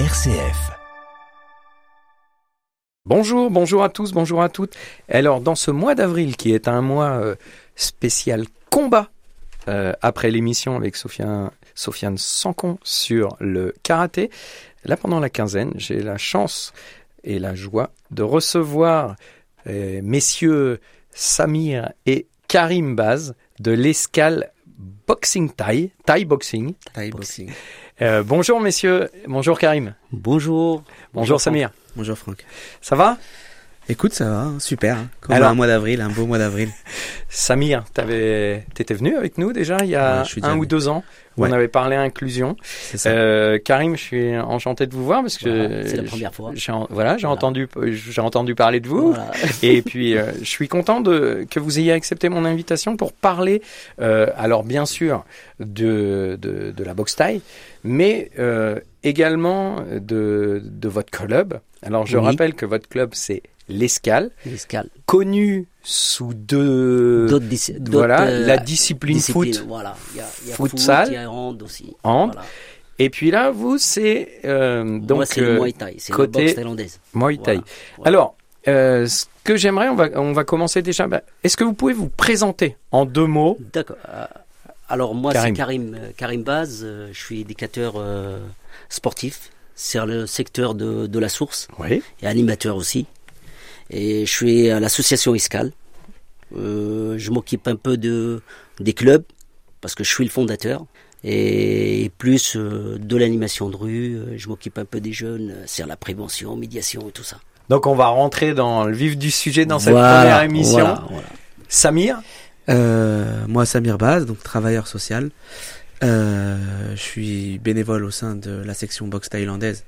RCF. Bonjour, bonjour à tous, bonjour à toutes. Alors, dans ce mois d'avril, qui est un mois euh, spécial combat, euh, après l'émission avec Sofiane, Sofiane Sancon sur le karaté, là, pendant la quinzaine, j'ai la chance et la joie de recevoir euh, messieurs Samir et Karim Baz de l'escale Boxing Thai, Thai Boxing. Thai boxing. Euh, bonjour messieurs, bonjour Karim, Bonjour. bonjour Samir. Bonjour Franck. Ça va? Écoute, ça va, hein, super. hein. Comme Alors- un mois d'avril, un beau mois d'avril. Samir, t'avais, t'étais venu avec nous déjà il y a Ouais, un ou deux ans où Ouais. on avait parlé inclusion. C'est ça. Euh, Karim, je suis enchanté de vous voir parce que Voilà, c'est la première fois. J'ai, voilà, j'ai Voilà. entendu, j'ai entendu parler de vous. Voilà. Et puis, euh, je suis content de, que vous ayez accepté mon invitation pour parler, euh, alors bien sûr, de, de, de la boxe taille, mais euh, également de, de votre club. Alors, je Oui. rappelle que votre club, c'est l'Escale, connu sous deux... Dis- voilà, euh, la discipline foot. Voilà. Il y a, il y a Futsal. foot, y a hand aussi. Hand. Voilà. Et puis là, vous, c'est euh, donc Moi, c'est le euh, Muay Thai. C'est côté- boxe thaïlandaise. Muay Thai. Voilà. Voilà. Alors, euh, ce que j'aimerais, on va, on va commencer déjà. bah, Est-ce que vous pouvez vous présenter en deux mots? D'accord. Alors, moi, c'est Karim, Karim Baz. Je suis éducateur euh, sportif. C'est le secteur de, de la source Oui. et animateur aussi. Et je suis à l'association Escale. Euh, je m'occupe un peu de, des clubs parce que je suis le fondateur. Et plus euh, de l'animation de rue, euh, je m'occupe un peu des jeunes, c'est la prévention, médiation et tout ça. Donc, on va rentrer dans le vif du sujet dans cette Voilà, première émission. voilà, voilà. Samir, Euh, moi, Samir Baz, donc travailleur social. Euh, je suis bénévole au sein de la section boxe thaïlandaise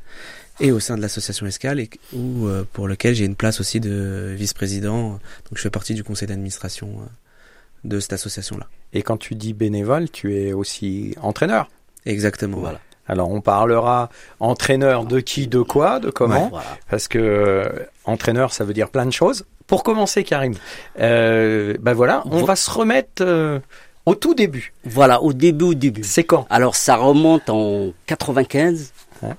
et au sein de l'association Escale, et, où, euh, pour lequel j'ai une place aussi de vice-président. Donc, je fais partie du conseil d'administration euh, de cette association-là. et quand tu dis bénévole, tu es aussi entraîneur. Exactement. Voilà. Alors, on parlera entraîneur de qui, de quoi, de comment, Voilà. parce que euh, entraîneur, ça veut dire plein de choses. Pour commencer, Karim, euh, ben voilà, on Vo- va se remettre euh, au tout début. Voilà, au début, au début. C'est quand? Alors, ça remonte en 95. Ouais.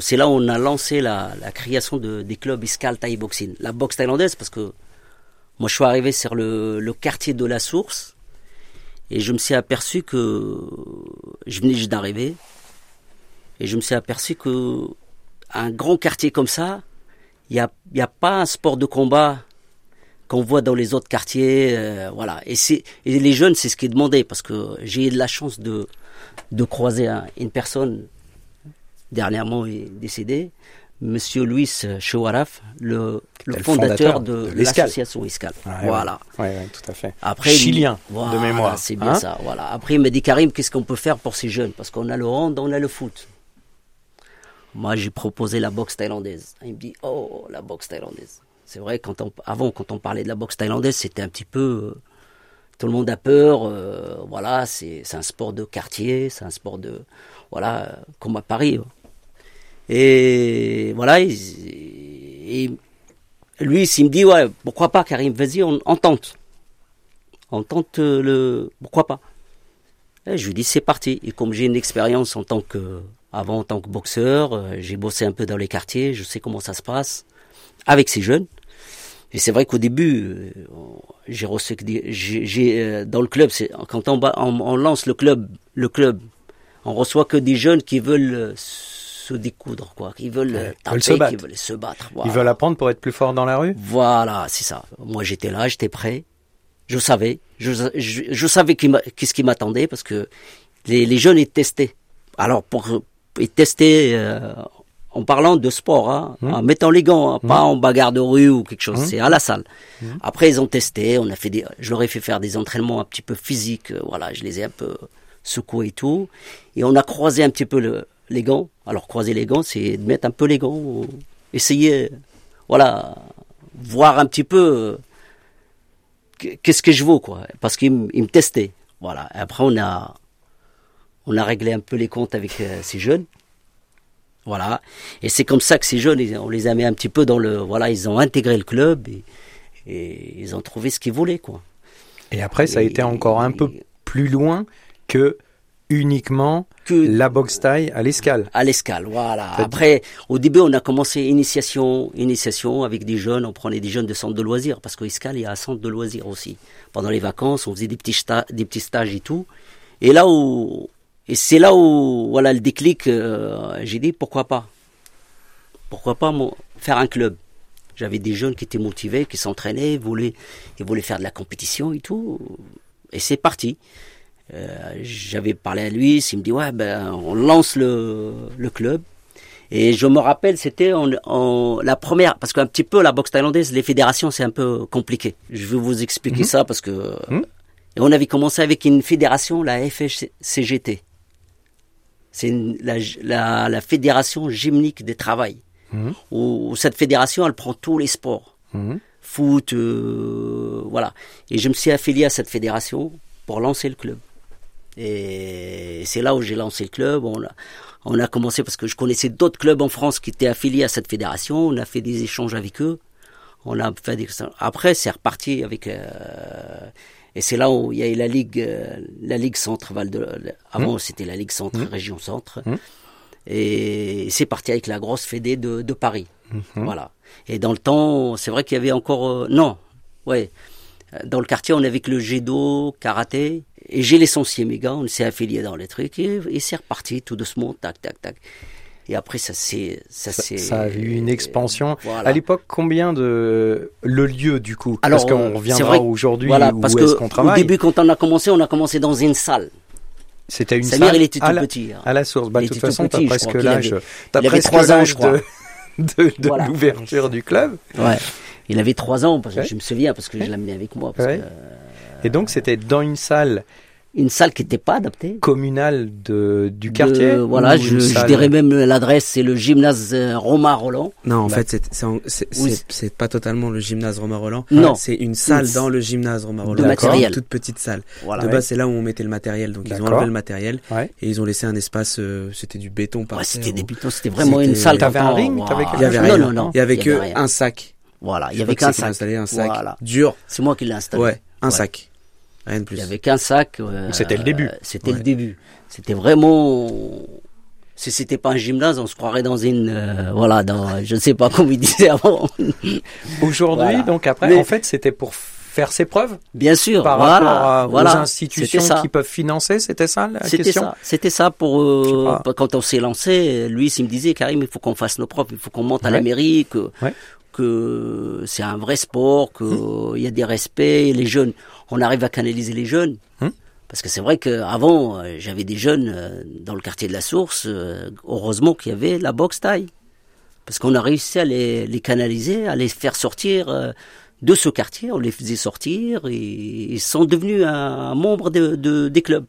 C'est là où on a lancé la, la création de, des clubs Iskal Thai Boxing. La boxe thaïlandaise, parce que moi, je suis arrivé sur le, le quartier de la Source et je me suis aperçu que je venais juste d'arriver et je me suis aperçu que un grand quartier comme ça, il n'y a, y a pas un sport de combat qu'on voit dans les autres quartiers, euh, voilà. Et et les jeunes, c'est ce qui est demandé parce que j'ai eu de la chance de de croiser un- une personne dernièrement est décédé, Monsieur Luis Chewaraf, le, le Le fondateur, fondateur de, l'association. Ouais, voilà. Ouais, tout à fait. Après, il- Chilien, voilà, de mémoire. C'est bien hein. ça. Voilà. Après, il m'a dit Karim, qu'est-ce qu'on peut faire pour ces jeunes? Parce qu'on a le hand, on a le foot. Moi, j'ai proposé la boxe thaïlandaise. Il me dit Oh, la boxe thaïlandaise. C'est vrai, quand on, avant, quand on parlait de la boxe thaïlandaise, c'était un petit peu. euh, tout le monde a peur. euh, voilà, c'est c'est un sport de quartier, c'est un sport de. Voilà, euh, comme à Paris. hein. Et voilà, lui, s'il me dit Ouais, pourquoi pas, Karim, vas-y, on, tente. On tente le pourquoi pas. Je lui dis c'est parti. Et comme j'ai une expérience en tant que avant en tant que boxeur euh, j'ai bossé un peu dans les quartiers je sais comment ça se passe avec ces jeunes. Et c'est vrai qu'au début euh, j'ai reçu que j'ai euh, dans le club quand on, on, lance le club le club on reçoit que des jeunes qui veulent se découdre quoi veulent euh, veulent taper se battre. qui veulent se battre Ils veulent apprendre pour être plus fort dans la rue? Voilà, c'est ça. Moi, j'étais là, j'étais prêt. Je savais. Je, je, je savais qu'est-ce qui m'attendait parce que les, les jeunes, ils testaient. Alors, pour ils testaient euh, en parlant de sport, hein, Mmh. en mettant les gants, hein, pas en bagarre de rue ou quelque chose. Mmh. C'est à la salle. Après, ils ont testé. On a fait des, je leur ai fait faire des entraînements un petit peu physiques. euh, Voilà, je les ai un peu secoués et tout. Et on a croisé un petit peu le, les gants. Alors, croiser les gants, c'est de mettre un peu les gants, ou essayer, voilà, voir un petit peu euh, qu- qu'est-ce que je vaux, quoi. Parce qu'ils me testaient. Voilà. Et après, on a, on a réglé un peu les comptes avec euh, ces jeunes. Voilà. Et c'est comme ça que ces jeunes, on les a mis un petit peu dans le, voilà, ils ont intégré le club et, et ils ont trouvé ce qu'ils voulaient, quoi. Et après, ça a Et- été encore un peu plus loin que uniquement que la boxe taille à l'escale. à l'escale. Voilà. Après, au début, on a commencé initiation, initiation avec des jeunes. On prenait des jeunes de centre de loisirs parce qu'au escale, il y a un centre de loisirs aussi. Pendant les vacances, on faisait des petits des petits stages et tout. Et là où et c'est là où voilà le déclic. euh, J'ai dit pourquoi pas, pourquoi pas mon- faire un club? J'avais des jeunes qui étaient motivés, qui s'entraînaient, voulaient, ils voulaient faire de la compétition et tout. Et c'est parti. Euh, J'avais parlé à lui, il me dit ouais ben on lance le, le club. Et je me rappelle, c'était en, en- la première, parce qu'un petit peu la boxe thaïlandaise, les fédérations, c'est un peu compliqué. Je vais vous expliquer Mhm. ça parce que Mhm. et on avait commencé avec une fédération, la FCGT. C'est la, la, la fédération gymnique des travails. Mhm. Où, où cette fédération, elle prend tous les sports foot, euh, voilà. Et je me suis affilié à cette fédération pour lancer le club. Et c'est là où j'ai lancé le club. On a, on a commencé parce que je connaissais d'autres clubs en France qui étaient affiliés à cette fédération. On a fait des échanges avec eux. On a fait des... Après, c'est reparti avec. euh, Et c'est là où il y a eu la ligue, euh, la ligue Centre Val de. Avant, c'était la ligue Centre, région Centre. Mmh. Et c'est parti avec la grosse fédé de, de Paris. Voilà. Et dans le temps, c'est vrai qu'il y avait encore. euh, non, ouais. Dans le quartier, on avait que le judo, karaté. Et j'ai licencié mes gars, on s'est affiliés dans les trucs. Et, et c'est reparti tout doucement, tac, tac, tac. Et après, ça s'est. Ça, Ça, s'est- ça a eu une expansion. Voilà. À l'époque, combien de le lieu du coup? Alors, Parce qu'on euh, reviendra aujourd'hui Voilà, où parce est-ce qu'on au travaille. début, quand on a commencé, on a commencé dans une salle. C'était une salle il était tout à, la, petit. hein. à la source. Bah, de toute façon, t'as presque l'âge. T'as presque trois ans, l'âge je crois. de, de, de Voilà. l'ouverture du club. Ouais. Il avait trois ans, parce que Ouais. je me souviens, parce que je l'amenais avec moi. Parce Ouais. que, euh, Et donc, c'était dans une salle une salle qui n'était pas adaptée. communale de, du De- quartier. voilà, je, dirais même l'adresse, c'est le gymnase euh, Romain Roland. Non, en Bah. fait, c'est pas totalement le gymnase Romain Roland. Non. C'est une salle Une- dans le gymnase Romain Roland. de matériel. Une toute petite salle. Voilà. De Ouais. base, c'est là où on mettait le matériel. Donc, ils ont enlevé le matériel Ouais. et ils ont laissé un espace. euh, c'était du béton par Ouais, c'était des pitons, c'était vraiment une salle. T'avais un ring, Il y avait non, rien. non, non. Il y avait que un sac. Voilà, il y avait qu'un sac. installé un sac Voilà. dur. C'est moi qui l'ai installé. Ouais, un sac. Rien de plus. Il y avait qu'un sac. euh, C'était le début. C'était Ouais. le début. C'était vraiment. Si c'était pas un gymnase, on se croirait dans une, euh, voilà, dans, je ne sais pas comment ils disaient avant. Aujourd'hui, Voilà. donc après, Mais- en fait, c'était pour faire ses preuves Bien sûr. par voilà, rapport à- voilà. aux C'était institutions ça. qui peuvent financer. C'était ça la C'était question ça, c'était ça pour euh, quand on s'est lancé. Lui, il me disait Karim, il faut qu'on fasse nos propres, il faut qu'on monte à Ouais. la mairie, que Ouais. Que c'est un vrai sport, que il y a des respects, les jeunes, on arrive à canaliser les jeunes. Hum. Parce que c'est vrai qu'avant, euh, j'avais des jeunes euh, dans le quartier de la Source. euh, heureusement qu'il y avait la boxe taille, parce qu'on a réussi à les, les canaliser, à les faire sortir. de ce quartier, on les faisait sortir et ils sont devenus un, un membre de, de- des clubs.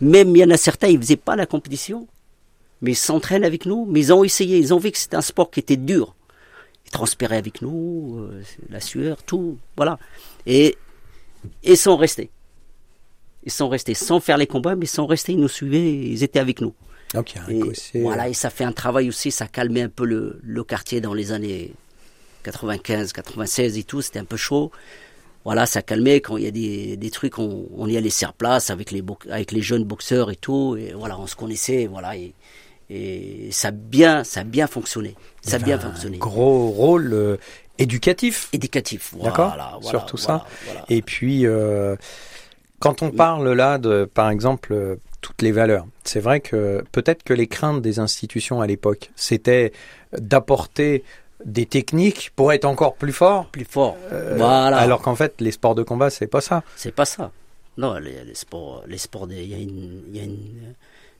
Même il y en a certains, ils faisaient pas la compétition, mais ils s'entraînent avec nous, mais ils ont essayé, ils ont vu que c'était un sport qui était dur. Ils transpiraient avec nous, euh, la sueur, tout, voilà. Et ils sont restés. Ils sont restés sans faire les combats, mais ils sont restés, ils nous suivaient, ils étaient avec nous. Donc, il y a un Et côté- voilà, et ça fait un travail aussi, ça calmait un peu le, le quartier dans les années 95, 96 et tout, c'était un peu chaud. Voilà, ça calmait quand il y a des, des trucs, on, on y allait sur place avec les, avec les jeunes boxeurs et tout, et voilà, on se connaissait, voilà, et, et ça a bien, ça a bien fonctionné. Ça a bien un fonctionné. gros rôle euh, éducatif. Éducatif, D'accord voilà, voilà, Sur tout ça. voilà, voilà. Et puis, euh, quand on parle là de, par exemple, euh, toutes les valeurs, c'est vrai que peut-être que les craintes des institutions à l'époque, c'était d'apporter des techniques pour être encore plus fort. plus fort. voilà. Alors qu'en fait, les sports de combat, c'est pas ça. C'est pas ça. Non, les, les sports, les sports, il y a une, il y a une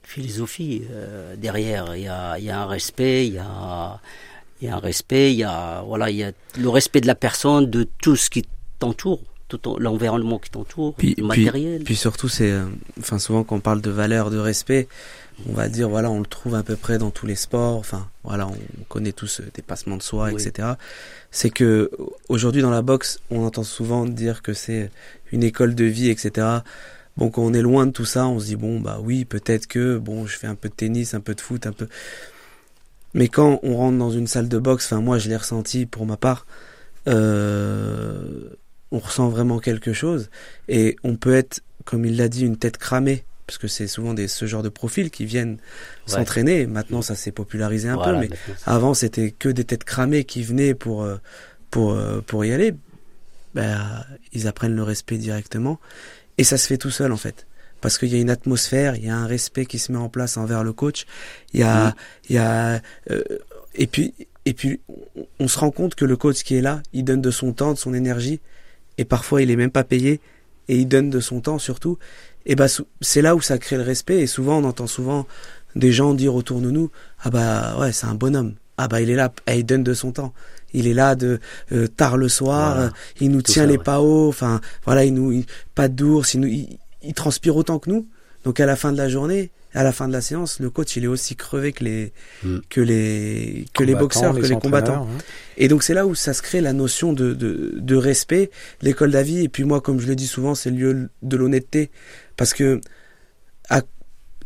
philosophie euh, derrière. Il y a, il y a un respect, il y a, il y a un respect, il y a, voilà, il y a le respect de la personne, de tout ce qui t'entoure, tout l'environnement qui t'entoure, Puis, le puis, matériel. puis surtout, c'est, euh, enfin, souvent quand on parle de valeur, de respect, on va dire, voilà, on le trouve à peu près dans tous les sports. Enfin, voilà, on connaît tous euh, dépassement de soi, Oui. etc. C'est que aujourd'hui dans la boxe, on entend souvent dire que c'est une école de vie, etc. Bon, quand on est loin de tout ça, on se dit bon, bah oui, peut-être que bon, je fais un peu de tennis, un peu de foot, un peu. Mais quand on rentre dans une salle de boxe, enfin moi je l'ai ressenti pour ma part, euh, on ressent vraiment quelque chose et on peut être, comme il l'a dit, une tête cramée parce que c'est souvent des, ce genre de profils qui viennent s'entraîner. Maintenant, ça s'est popularisé un peu, mais avant, c'était que des têtes cramées qui venaient pour, euh, pour, euh, pour y aller. Ben, ils apprennent le respect directement. Et ça se fait tout seul, en fait. Parce qu'il y a une atmosphère, il y a un respect qui se met en place envers le coach. Il y a, il y a, euh, et puis, et puis, on se rend compte que le coach qui est là, il donne de son temps, de son énergie, et parfois il est même pas payé, et il donne de son temps surtout. Et bah c'est là où ça crée le respect. Et souvent on entend souvent des gens dire autour de nous ah bah ouais c'est un bonhomme. Ah bah il est là. Il donne de son temps il est là de euh, tard le soir euh, il nous tient les pas hauts enfin voilà il nous pas d'ours il, nous, il, transpire autant que nous donc à la fin de la journée à la fin de la séance, le coach il est aussi crevé que les mm. que les que les boxeurs, que les combattants. Et donc c'est là où ça se crée la notion de de, de respect, l'école d'avis. Et puis moi, comme je le dis souvent, c'est le lieu de l'honnêteté. Parce que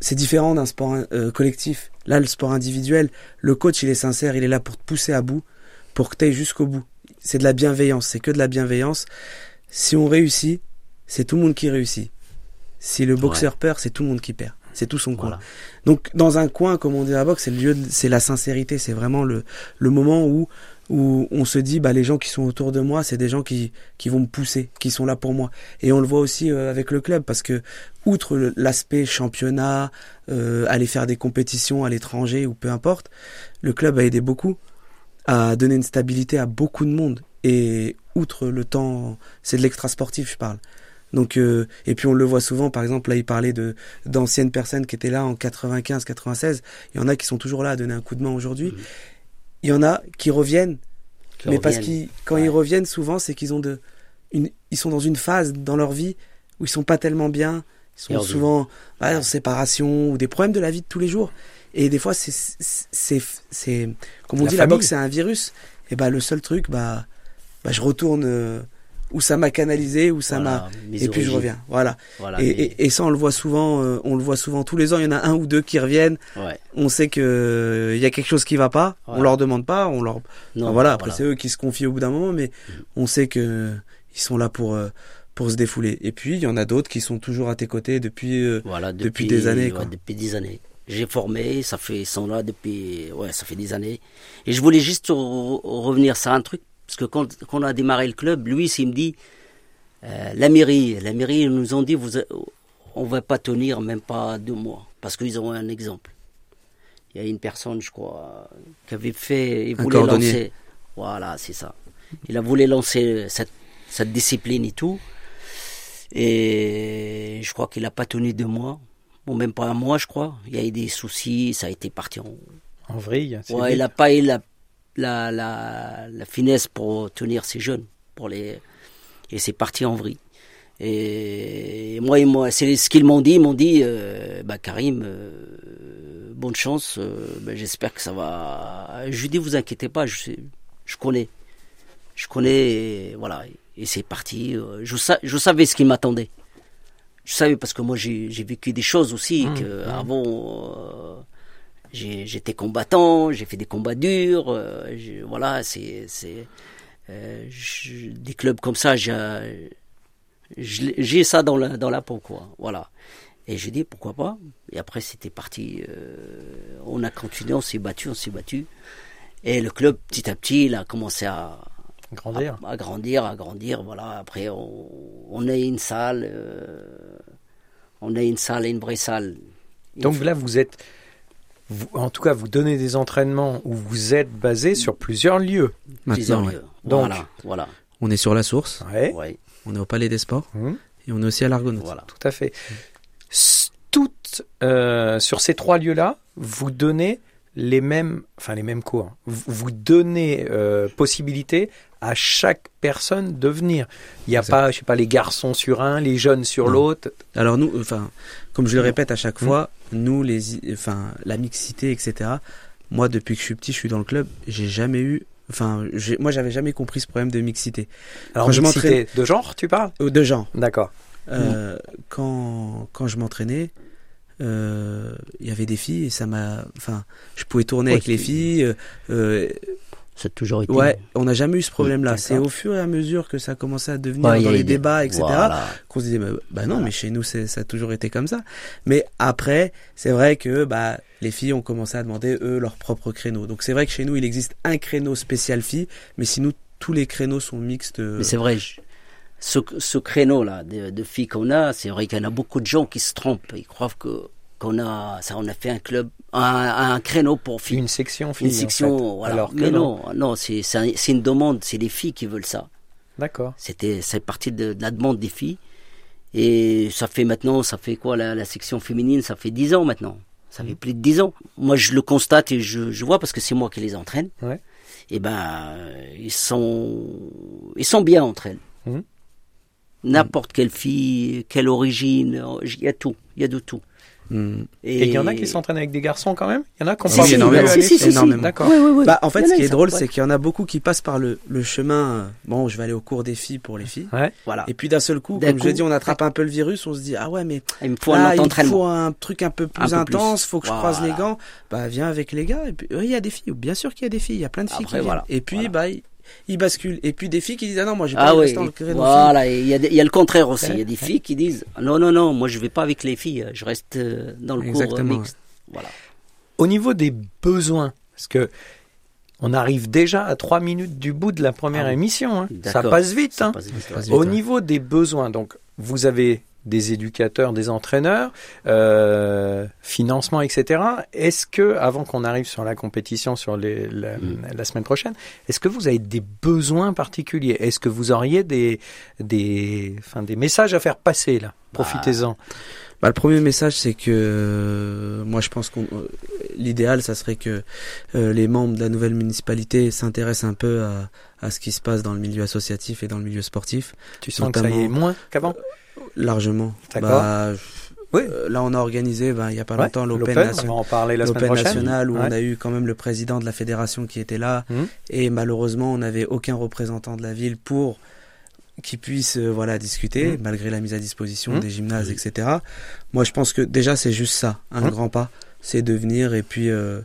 c'est différent d'un sport euh, collectif. Là, le sport individuel, le coach, il est sincère, il est là pour te pousser à bout, pour que tu ailles jusqu'au bout. C'est de la bienveillance, c'est que de la bienveillance. Si on réussit, c'est tout le monde qui réussit. Si le boxeur perd, c'est tout le monde qui perd. C'est tout son coin. Donc, dans un coin, comme on dit à la boxe, c'est le lieu, c'est la sincérité, c'est vraiment le, le moment où où on se dit bah les gens qui sont autour de moi c'est des gens qui qui vont me pousser qui sont là pour moi et on le voit aussi euh, avec le club parce que outre l'aspect championnat euh, aller faire des compétitions à l'étranger ou peu importe le club a aidé beaucoup à donner une stabilité à beaucoup de monde. Et outre le temps c'est de l'extra sportif je parle. Donc euh, et puis on le voit souvent par exemple là il parlait de d'anciennes personnes qui étaient là en 95 96 il y en a qui sont toujours là à donner un coup de main aujourd'hui. Mmh. Il y en a qui reviennent, mais parce qu'ils, quand ils reviennent, souvent, c'est qu'ils ont de, une, ils sont dans une phase dans leur vie où ils sont pas tellement bien, ils sont souvent en séparation ou des problèmes de la vie de tous les jours. Et des fois, c'est, c'est, c'est, comme on dit, la boxe, c'est un virus. Et bah, le seul truc, bah, bah, je retourne, euh, où ça m'a canalisé, où ça m'a et puis je reviens. Voilà. et, et, ça on le voit souvent, euh, on le voit souvent tous les ans. Il y en a un ou deux qui reviennent. On sait que euh, il y a quelque chose qui va pas. On leur demande pas. On leur. voilà. Après c'est eux qui se confient au bout d'un moment, mais mm. on sait que ils sont là pour euh, pour se défouler. Et puis il y en a d'autres qui sont toujours à tes côtés depuis depuis, des années. Quoi. depuis des années. J'ai formé, ça fait, ils sont là depuis, ouais, ça fait des années. Et je voulais juste revenir sur un truc parce que quand, on a démarré le club, lui, il me dit, euh, la mairie, la mairie, ils nous ont dit, vous, on va pas tenir même pas deux mois, parce qu'ils ont un exemple. Il y a une personne, je crois, qui avait fait, il voulait lancer, voilà, c'est ça. Il a voulu lancer cette, cette discipline et tout, et je crois qu'il n'a pas tenu deux mois, bon même pas un mois, je crois. Il y a eu des soucis, ça a été parti en en vrille. Ouais, il a pas, il a la, la, la, finesse pour tenir ces jeunes. Pour les... Et c'est parti en vrille. Et moi, moi c'est ce qu'ils m'ont dit. Ils m'ont dit, euh, bah, Karim, euh, bonne chance. Euh, bah, j'espère que ça va. Je lui dis, vous inquiétez pas, je, je connais. Je connais, voilà. Et c'est parti. Je, je savais ce qui m'attendait. Je savais parce que moi, j'ai vécu des choses aussi. Mmh, que mmh. Avant, j'étais combattant, j'ai fait des combats durs, euh, voilà, c'est, c'est euh, des clubs comme ça, j'ai, j'ai ça dans la, dans la peau, quoi, voilà. Et j'ai dit pourquoi pas? Et après c'était parti, euh, on a continué, on s'est battu, on s'est battu. Et le club petit à petit, il a commencé à grandir, à, grandir, à grandir, voilà. Après on, on a une salle, on a une salle, une vraie salle. Donc là vous êtes en tout cas, vous donnez des entraînements où vous êtes basé sur plusieurs lieux. Maintenant, Donc, voilà, On est sur la source. Ouais. On est au Palais des Sports. Hum. Et on est aussi à l'Argonaut. Voilà. Tout à fait. Toutes, euh, sur ces trois lieux-là, vous donnez les mêmes, enfin les mêmes cours. Vous donnez euh, possibilité à chaque personne de venir. Il n'y a pas, je sais pas, les garçons sur un, les jeunes sur l'autre. Alors nous, enfin, comme je le répète à chaque mmh. fois, nous, les, enfin, la mixité, etc. Moi, depuis que je suis petit, je suis dans le club, j'ai jamais eu Enfin, moi, j'avais jamais compris ce problème de mixité. Alors, quand mixité de genre, tu parles? Euh, De genre. D'accord. Euh, quand, quand je m'entraînais, euh, il y avait des filles et ça m'a. Enfin, je pouvais tourner avec les filles. Ça a toujours été. Ouais, on n'a jamais eu ce problème-là. C'est au fur et à mesure que ça commençait à devenir Ouais, dans a les des- débats, etc., Voilà. qu'on se disait, bah, bah non, Voilà. mais chez nous, ça a toujours été comme ça. Mais après, c'est vrai que bah, les filles ont commencé à demander, eux, leur propre créneau. Donc c'est vrai que chez nous, il existe un créneau spécial filles, mais sinon, tous les créneaux sont mixtes. euh, Mais c'est vrai, je- ce, ce créneau-là de, de filles qu'on a, c'est vrai qu'il y en a beaucoup de gens qui se trompent. Ils croient que qu'on a, ça, on a fait un club, un, un créneau pour filles. Une section Une fille. en section, fait. voilà. Alors que Mais non, non, c'est c'est un- c'est une demande, c'est les filles qui veulent ça. D'accord. C'était, c'est parti de, de la demande des filles. Et ça fait maintenant, ça fait quoi la, la section féminine? Ça fait 10 ans maintenant. Ça Mmh. fait plus de 10 ans. Moi, je le constate et je, je vois parce que c'est moi qui les entraîne. Ouais. Et ben, ils sont, ils sont bien entre elles. Mhm. N'importe quelle fille, quelle origine, il y a tout, il y a de tout. hmm. Et il y en a qui s'entraînent avec des garçons quand même? Il y en a qui ont Si, pas si, voulu énormément. Si, si, si, énormément. si. D'accord. Oui, oui, oui. Bah, en fait, Il ce a, qui est drôle, ouais. c'est qu'il y en a beaucoup qui passent par le, le chemin. euh, Bon, je vais aller au cours des filles pour les filles. Voilà. Et puis d'un seul coup, comme je coup, dit, on attrape un peu le virus, on se dit ah ouais mais Il me faut là, un il faut un truc un peu plus Un peu plus. intense, faut que je croise Voilà. les gants. Bah viens avec les gars. Et puis oui, il y a des filles, bien sûr qu'il y a des filles, il y a plein de filles Après, qui viennent. voilà. Et puis Voilà. bah ils, basculent. Et puis des filles qui disent ah non moi j'ai pas Ah envie de oui, rester dans le voilà. Il y, a il y a le contraire aussi. Il y a des Ouais. filles qui disent non, non, non, moi je vais pas avec les filles, je reste euh, dans le cours euh, Exactement, mixte. Voilà. Au niveau des besoins, parce que on arrive déjà à trois minutes du bout de la première Ah oui. émission. hein. Ça passe vite. Ça hein. passe vite, ouais. Au ouais. niveau des besoins, donc vous avez des éducateurs, des entraîneurs, euh, financement, etc. Est-ce que, avant qu'on arrive sur la compétition sur les, la, Mm. la semaine prochaine, est-ce que vous avez des besoins particuliers? Est-ce que vous auriez des, des, enfin, des messages à faire passer là? Profitez-en. Bah, le premier message, c'est que euh, moi, je pense qu'on euh, l'idéal, ça serait que euh, les membres de la nouvelle municipalité s'intéressent un peu à, à ce qui se passe dans le milieu associatif et dans le milieu sportif, Tu sens que ça y est moins qu'avant? Largement. D'accord. Bah, Oui. euh, là, on a organisé, bah, il y a pas Ouais, longtemps, l'Open national où Ouais. on a eu quand même le président de la fédération qui était là Mhm. et malheureusement on n'avait aucun représentant de la ville pour qui puisse euh, voilà discuter Mhm. malgré la mise à disposition Mhm. des gymnases etc moi je pense que déjà c'est juste ça un grand pas c'est de venir et puis euh,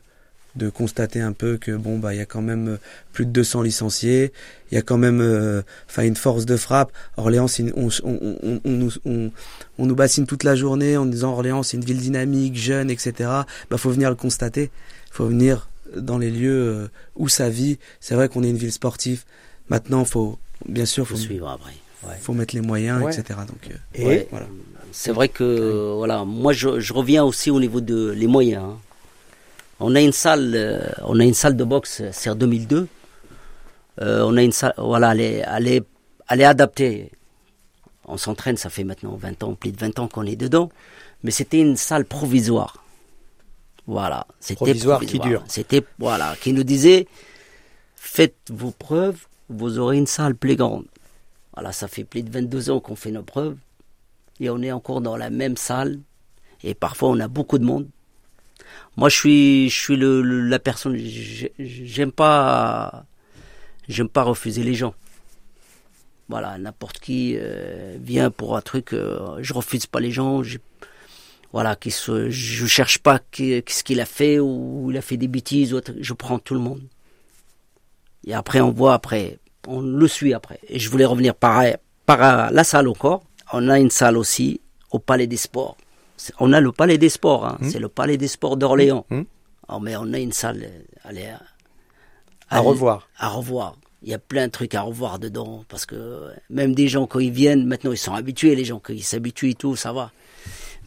de constater un peu que bon bah il y a quand même euh, plus de 200 licenciés il y a quand même euh, enfin une force de frappe Orléans c'est une- on, on, on, on nous on, on nous bassine toute la journée en disant Orléans c'est une ville dynamique jeune etc bah faut venir le constater faut venir dans les lieux euh, où ça vit c'est vrai qu'on est une ville sportive maintenant faut bien sûr faut faut, suivre après. Ouais. faut mettre les moyens Ouais. etc donc euh, Et voilà C'est vrai que voilà, moi je, je reviens aussi au niveau de les moyens. hein. On a une salle, euh, on a une salle de boxe, euh, c'est en 2002. Euh, on a une salle, voilà, elle est, elle est, elle est adaptée. On s'entraîne, ça fait maintenant 20 ans, plus de 20 ans qu'on est dedans. Mais c'était une salle provisoire. Voilà, c'était Provisoire qui dure. C'était voilà, qui nous disait faites vos preuves, vous aurez une salle plus grande. Voilà, ça fait plus de 22 ans qu'on fait nos preuves et on est encore dans la même salle et parfois on a beaucoup de monde. Moi, je suis, je suis le, le- la personne. j'ai- J'aime pas, j'aime pas refuser les gens. Voilà, n'importe qui euh, vient pour un truc, euh, je refuse pas les gens. je- voilà, qui se, je cherche pas qu'est-ce qu'il a fait ou il a fait des bêtises. Ou autre, je prends tout le monde. Et après, on voit après, on le suit après. Et je voulais revenir par, par la salle encore. On a une salle aussi au Palais des Sports. On a le Palais des Sports, hein. Mmh. c'est le Palais des Sports d'Orléans. Mmh. Oh, mais on a une salle euh, à, à revoir. à revoir. Il y a plein de trucs à revoir dedans parce que euh, même des gens quand ils viennent, maintenant ils sont habitués, les gens ils s'habituent et tout, ça va.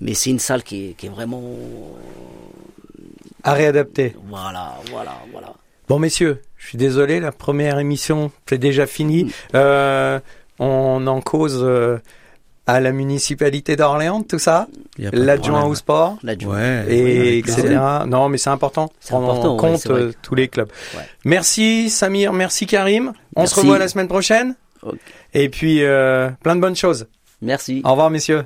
Mais c'est une salle qui est, qui est vraiment À réadapter. voilà, voilà, voilà. Bon, messieurs, je suis désolé, la première émission c'est déjà fini. Euh, on en cause euh, à la municipalité d'Orléans, tout ça, il y a pas de l'adjoint au sport, ouais, et etc. Non, mais c'est important. C'est Prendre important, en compte euh, tous les clubs. Ouais. Merci Samir, merci Karim. On se revoit la semaine prochaine. Et puis, euh, plein de bonnes choses. Merci. Au revoir, messieurs.